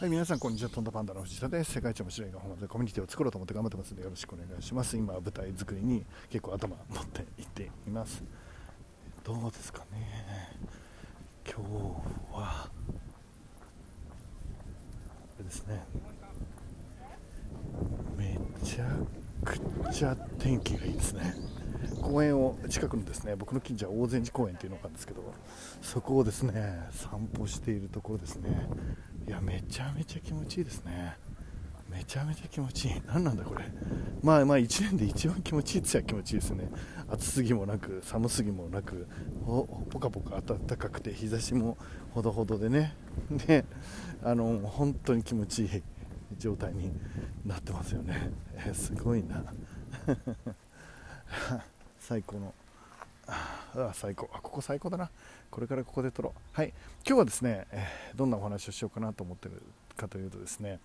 はい、皆さん、こんにちは。トンダパンダの藤田です。世界一面白い画本でコミュニティを作ろうと思って頑張ってますので、よろしくお願いします。今、舞台作りに結構頭持っていっています。どうですかね。今日は、あれですね。めちゃくちゃ天気がいいですね。公園を近くのですね僕の近所は大善寺公園というのがあるんですけどそこをですね散歩しているところですねいやめちゃめちゃ気持ちいいですね。めちゃめちゃ気持ちいい。何なんだこれ。まあまあ1年で一番気持ちいいって言っ気持ちいいですね。暑すぎもなく寒すぎもなくぽかぽか暖かくて日差しもほどほどでね。であの本当に気持ちいい状態になってますよね、え、すごいな。最高の。あ最高。あここ最高だな。これからここで撮ろう。はい。今日はですね、えー、どんなお話をしようかなと思ってるかというとですね、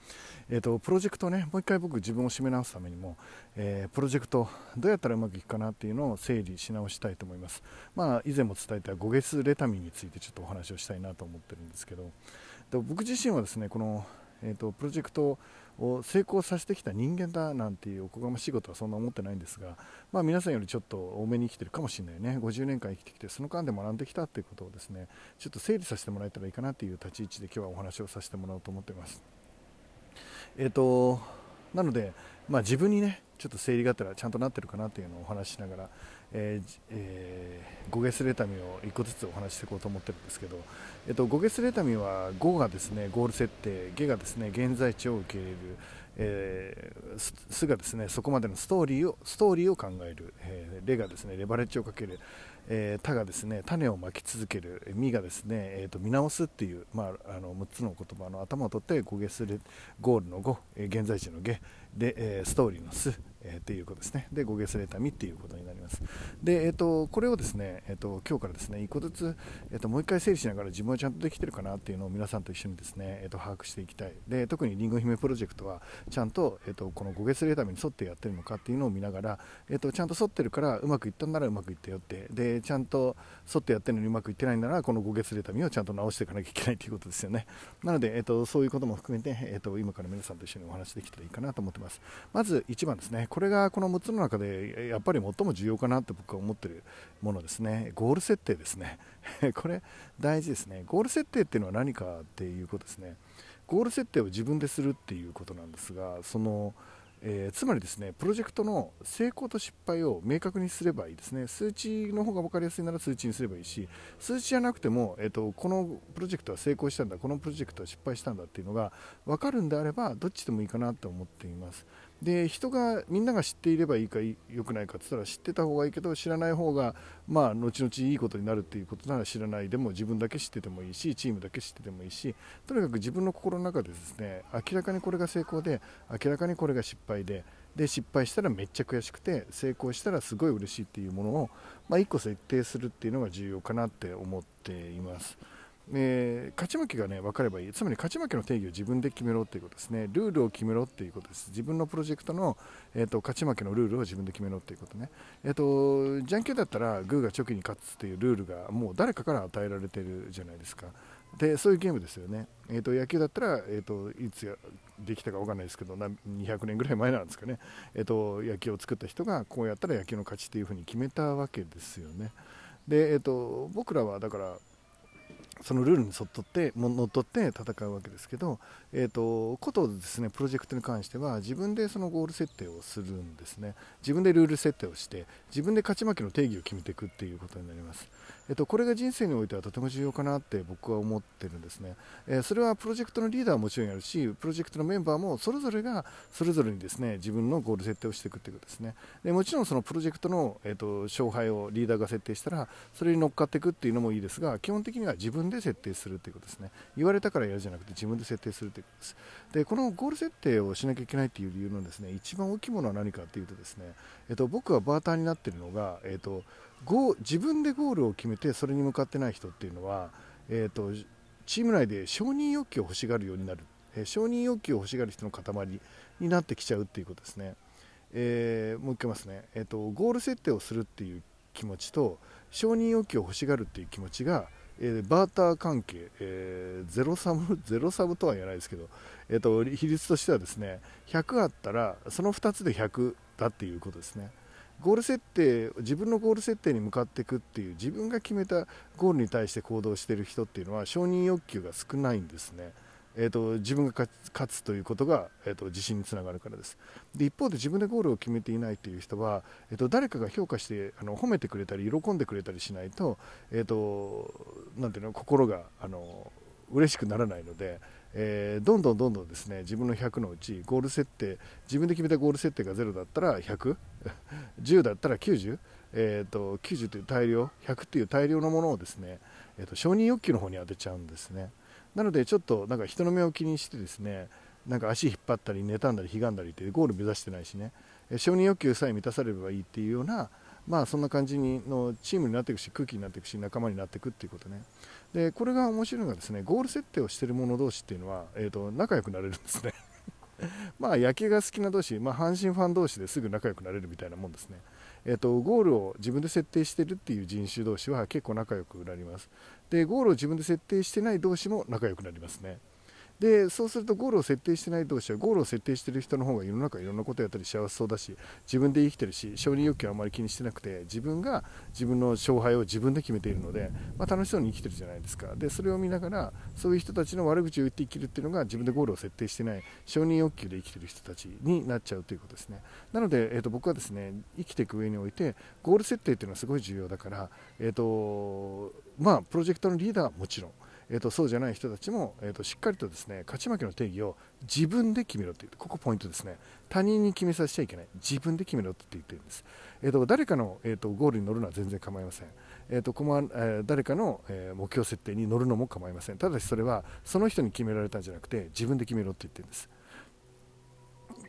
えーと、プロジェクトねもう一回僕自分を締め直すためにも、えー、プロジェクトどうやったらうまくいくかなっていうのを整理し直したいと思います。まあ以前も伝えた5月レタミンについてちょっとお話をしたいなと思ってるんですけどで僕自身はですねこのえーと、プロジェクトをを成功させてきた人間だなんていうおこがましいことはそんな思ってないんですが、まあ、皆さんよりちょっと多めに生きてるかもしれないね50年間生きてきてその間で学んできたということをですねちょっと整理させてもらえたらいいかなという立ち位置で今日はお話をさせてもらおうと思っています。えーとなので、まあ、自分にねちょっと整理がてらちゃんとなってるかなというのをお話ししながら、えーえー、5月レタミを1個ずつお話していこうと思ってるんですけど、えーと、5月レタミは5がですねゴール設定、下がですね現在地を受け入れる、えー、すがですねそこまでのストーリーをストーリーを考える、えー、レがですねレバレッジをかける、えー、他がですね種をまき続ける、ミがですね、えーと、見直すっていう、まあ、あの6つの言葉の頭を取って5月レゴールの5、えー、現在地の下で、えー、ストーリーのス、えー、っていうことですね。で、5月レタミっていうことになります。で、えっ、ー、と、これをですね、えっ、ー、と、今日からですね、1個ずつ、えっ、と、もう一回整理しながら自分はちゃんとできてるかなっていうのを皆さんと一緒にですね、えっ、と、把握していきたい。で、特にりんご姫プロジェクトは、ちゃんと、えっ、と、この5月レタミに沿ってやってるのかっていうのを見ながら、えっ、と、ちゃんと沿ってるからうまくいったんならうまくいったよって、で、ちゃんと沿ってやってるのにうまくいってないなら、この5月レタミをちゃんと直していかなきゃいけないということですよね。なので、えっ、と、そういうことも含めて、えっ、と、今から皆さんと一緒にお話できたらいいかなと思ってます。まず1番ですね。これがこの6つの中でやっぱり最も重要かなって僕は思っているものですね、ゴール設定ですね、これ大事ですね、ゴール設定っていうのは何かっていうことですね、ゴール設定を自分でするっていうことなんですが、そのえー、つまりですねプロジェクトの成功と失敗を明確にすればいいですね。数値の方が分かりやすいなら数値にすればいいし数値じゃなくても、えーと、このプロジェクトは成功したんだこのプロジェクトは失敗したんだっていうのが分かるんであればどっちでもいいかなと思っています。で人がみんなが知っていればいいかよくないかって言ったら知ってた方がいいけど知らない方がまあ後々いいことになるっていうことなら知らないでも自分だけ知っててもいいしチームだけ知っててもいいしとにかく自分の心の中でですね明らかにこれが成功で明らかにこれが失敗でで失敗したらめっちゃ悔しくて成功したらすごい嬉しいっていうものを、ま、1個設定するっていうのが重要かなって思っています。えー、勝ち負けがね分かればいい、つまり勝ち負けの定義を自分で決めろということですね、ルールを決めろということです、自分のプロジェクトの、えーと、勝ち負けのルールを自分で決めろということね、えーと、じゃんけんだったらグーがチョキに勝つというルールがもう誰かから与えられてるじゃないですか、でそういうゲームですよね、えーと、野球だったら、えー、といつできたか分かんないですけど、200年ぐらい前なんですかね、えー、と野球を作った人がこうやったら野球の勝ちというふうに決めたわけですよね。でえー、と僕らはだからそのルールに沿っとってのっとって戦うわけですけど、えーと、ことですねプロジェクトに関しては自分でそのゴール設定をするんですね。自分でルール設定をして自分で勝ち負けの定義を決めていくっていうことになります、えーと、これが人生においてはとても重要かなって僕は思ってるんですね、えー、それはプロジェクトのリーダーはもちろんやるしプロジェクトのメンバーもそれぞれがそれぞれにですね自分のゴール設定をしていくということですね。でもちろんそのプロジェクトの、えーと勝敗をリーダーが設定したらそれに乗っかっていくっていうのもいいですが基本的には自分で設定するということですね。言われたからやるじゃなくて自分で設定するということです。でこのゴール設定をしなきゃいけないという理由のですね一番大きいものは何かというとですね、えっと、僕はバーターになっているのが、えっと、ゴ自分でゴールを決めてそれに向かってない人っていうのは、えっと、チーム内で承認欲求を欲しがるようになる、えー、承認欲求を欲しがる人の塊になってきちゃうっていうことですね、えー、もう一回ますね、えっと、ゴール設定をするっていう気持ちと承認欲求を欲しがるっていう気持ちがえー、バーター関係、えー、ゼロサム ゼロサムとは言わないですけど、えーと、比率としてはですね100あったらその2つで100だっていうことですね。ゴール設定自分のゴール設定に向かっていくっていう自分が決めたゴールに対して行動している人っていうのは承認欲求が少ないんですね。えーと、自分が勝つということが、えーと、自信につながるからですで一方で自分でゴールを決めていないという人は、えーと、誰かが評価してあの褒めてくれたり喜んでくれたりしないと,、えー、となんていうの心があの嬉しくならないので、えー、どんどんどんどんですね自分の100のうちゴール設定自分で決めたゴール設定が0だったら10010 だったら90、えーと、90という大量100という大量のものをですね、えーと承認欲求の方に当てちゃうんですね。なのでちょっとなんか人の目を気にしてですねなんか足引っ張ったり妬んだりひがんだりってゴール目指してないしね承認欲求さえ満たされればいいっていうようなまあそんな感じにのチームになっていくし空気になっていくし仲間になっていくっていうことね。でこれが面白いのがですねゴール設定をしている者同士っていうのは、えーと、仲良くなれるんですね。まあ野球が好きな同士、まあ、阪神ファン同士ですぐ仲良くなれるみたいなもんですね、えーとゴールを自分で設定してるっていう人種同士は結構仲良くなります。でゴールを自分で設定してない同士も仲良くなりますね。でそうするとゴールを設定してない同士はゴールを設定している人の方が世の中いろんなことやったり幸せそうだし自分で生きてるし承認欲求はあまり気にしてなくて自分が自分の勝敗を自分で決めているので、まあ、楽しそうに生きてるじゃないですか。でそれを見ながらそういう人たちの悪口を言って生きるっていうのが自分でゴールを設定してない承認欲求で生きてる人たちになっちゃうということですね。なので、えー、と僕はですね生きていく上においてゴール設定っていうのはすごい重要だから、えーとまあ、プロジェクトのリーダーはもちろんえーと、そうじゃない人たちも、えーと、しっかりとですね勝ち負けの定義を自分で決めろというここポイントですね。他人に決めさせちゃいけない。自分で決めろって言ってるんです、えーと、誰かの、えー、とゴールに乗るのは全然構いません、えーとこまえ、誰かの、え、目標設定に乗るのも構いません。ただしそれはその人に決められたんじゃなくて自分で決めろって言ってるんです。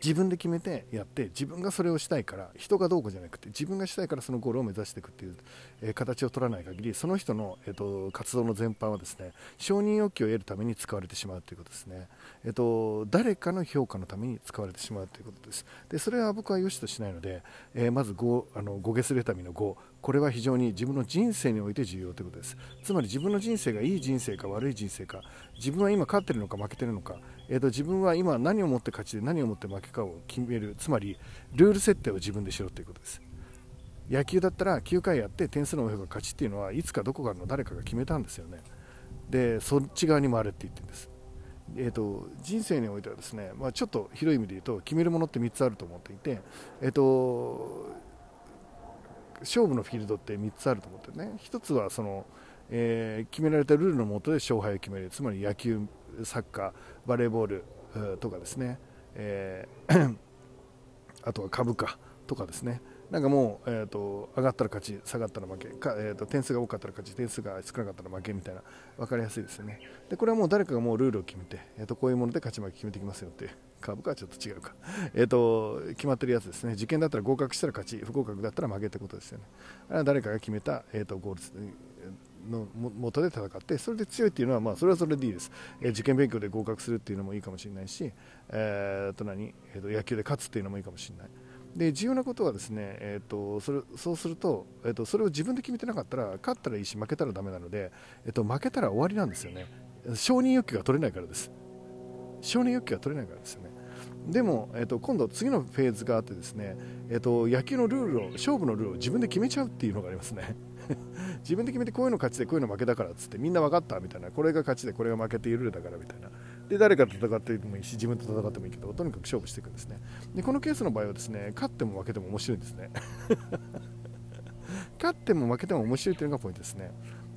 自分で決めてやって自分がそれをしたいから人がどうこうじゃなくて自分がしたいからそのゴールを目指していくっていう、えー、形を取らない限りその人の、えーと、活動の全般はですね承認欲求を得るために使われてしまうということですね、えーと、誰かの評価のために使われてしまうということです。でそれは僕は良しとしないので、えー、まず5あの5ゲスレタミの5これは非常に自分の人生において重要ということです。つまり自分の人生がいい人生か悪い人生か自分は今勝ってるのか負けてるのか、えーと、自分は今何をもって勝ちで何をもって負けかを決めるつまりルール設定を自分でしろということです。野球だったら9回やって点数の多い方が勝ちっていうのはいつかどこかの誰かが決めたんですよね。でそっち側に回れって言ってるんです。えーと、人生においてはですね、まあ、ちょっと広い意味で言うと決めるものって3つあると思っていて、えーと、勝負のフィールドって3つあると思ってね。1つはその、えー、決められたルールのもとで勝敗を決める。つまり野球サッカーバレーボールとかですね、えー あとは株価とかですね。なんかもう、えーと、上がったら勝ち下がったら負けか、えーと、点数が多かったら勝ち点数が少なかったら負けみたいな。分かりやすいですよね。でこれはもう誰かがもうルールを決めて、えーと、こういうもので勝ち負け決めてきますよって株価はちょっと違うか、えー、と決まってるやつですね。受験だったら合格したら勝ち不合格だったら負けってことですよね。あれは誰かが決めた、えー、とゴールの元で戦ってそれで強いっていうのはまあそれはそれでいいです、えー、受験勉強で合格するっていうのもいいかもしれないし、えー、と何、えー、と野球で勝つっていうのもいいかもしれない。で重要なことはですね、えーと、それそうすると,、えーと、それを自分で決めてなかったら勝ったらいいし負けたらだめなので、えーと、負けたら終わりなんですよね。承認欲求が取れないからです。承認欲求が取れないからですよね。でも、えー、と今度次のフェーズがあってですね、えー、と野球のルールを勝負のルールを自分で決めちゃうっていうのがありますね。自分で決めてこういうの勝ちでこういうの負けだからっつってみんな分かったみたいな。これが勝ちでこれが負けているルールだからみたいな。で誰かと戦ってもいいし自分と戦ってもいいけどとにかく勝負していくんですね。でこのケースの場合はですね勝っても負けても面白いんですね。勝っても負けても面白いというのがポイントですね。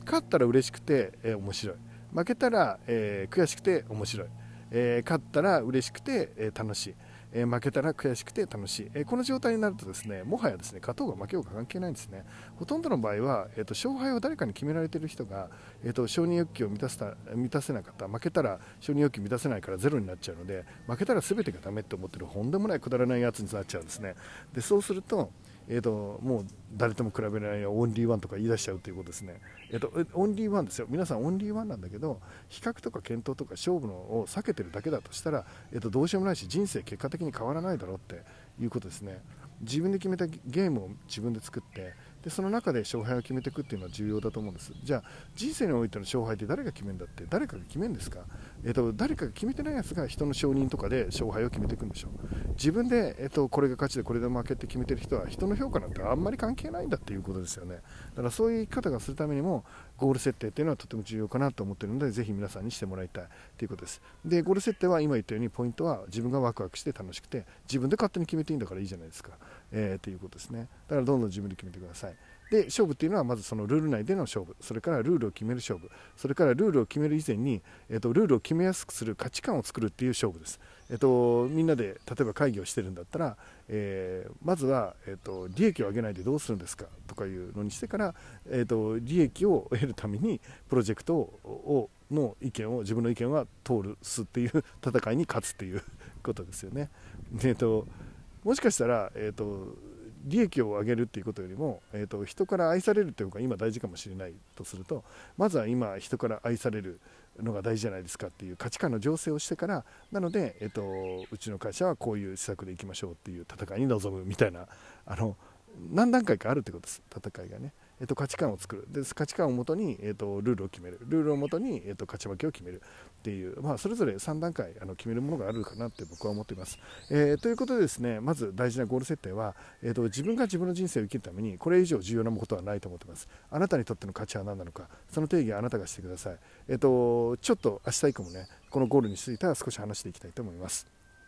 勝ったら嬉しくて、えー、面白い。負けたら、えー、悔しくて面白い、え、勝ったら嬉しくて、え楽しい。え、負けたら悔しくて楽しい、え、この状態になるとですねもはやですね勝とうが負けようが関係ないんですね。ほとんどの場合は、えーと、勝敗を誰かに決められている人が、えーと、承認欲求を満たした満たせなかった負けたら承認欲求満たせないからゼロになっちゃうので負けたら全てがダメって思ってるとんでもないくだらないやつになっちゃうんですね。でそうするとえーと、もう誰とも比べられないオンリーワンとか言い出しちゃうということですね、えーと、オンリーワンですよ。皆さんオンリーワンなんだけど比較とか検討とか勝負のを避けてるだけだとしたら、えーと、どうしようもないし人生結果的に変わらないだろうっていうことですね。自分で決めたゲームを自分で作ってでその中で勝敗を決めていくっていうのは重要だと思うんです。じゃあ人生においての勝敗って誰が決めるんだって誰かが決めるんですか、えーと、誰かが決めてないやつが人の承認とかで勝敗を決めていくんでしょう。自分で、えーと、これが勝ちでこれで負けって決めてる人は人の評価なんてあんまり関係ないんだっていうことですよね。だからそういう生き方がするためにもゴール設定っていうのはとても重要かなと思ってるのでぜひ皆さんにしてもらいたいということです。でゴール設定は今言ったようにポイントは自分がワクワクして楽しくて自分で勝手に決めていいんだからいいじゃないですか、えー、ということですね。だからどんどん自分で決めてください。で勝負っていうのはまずそのルール内での勝負。それからルールを決める勝負。それからルールを決める以前に、えーと、ルールを決めやすくする価値観を作るっていう勝負です、えーと、みんなで例えば会議をしてるんだったら、えー、まずは、えーと、利益を上げないでどうするんですか？とかいうのにしてから、えー、と利益を得るためにプロジェクトをの意見を自分の意見は通るすっていう戦いに勝つっていうことですよね。えー、ともしかしたら、えーと利益を上げるっていうことよりも、えーと、人から愛されるというか今大事かもしれないとするとまずは今人から愛されるのが大事じゃないですかっていう価値観の醸成をしてからなので、えーと、うちの会社はこういう施策でいきましょうっていう戦いに臨むみたいなあの何段階かあるってことです戦いがね。えっと、価値観を作る。で価値観をもとに、えっと、ルールを決める。ルールをもとに、えっと、勝ち負けを決める。っていう、まあ、それぞれ3段階あの決めるものがあるかなって僕は思っています、えー、ということでですねまず大事なゴール設定は、えっと、自分が自分の人生を生きるためにこれ以上重要なことはないと思っています。あなたにとっての価値は何なのかその定義はあなたがしてください、えっと、ちょっと明日以降もねこのゴールについては少し話していきたいと思います。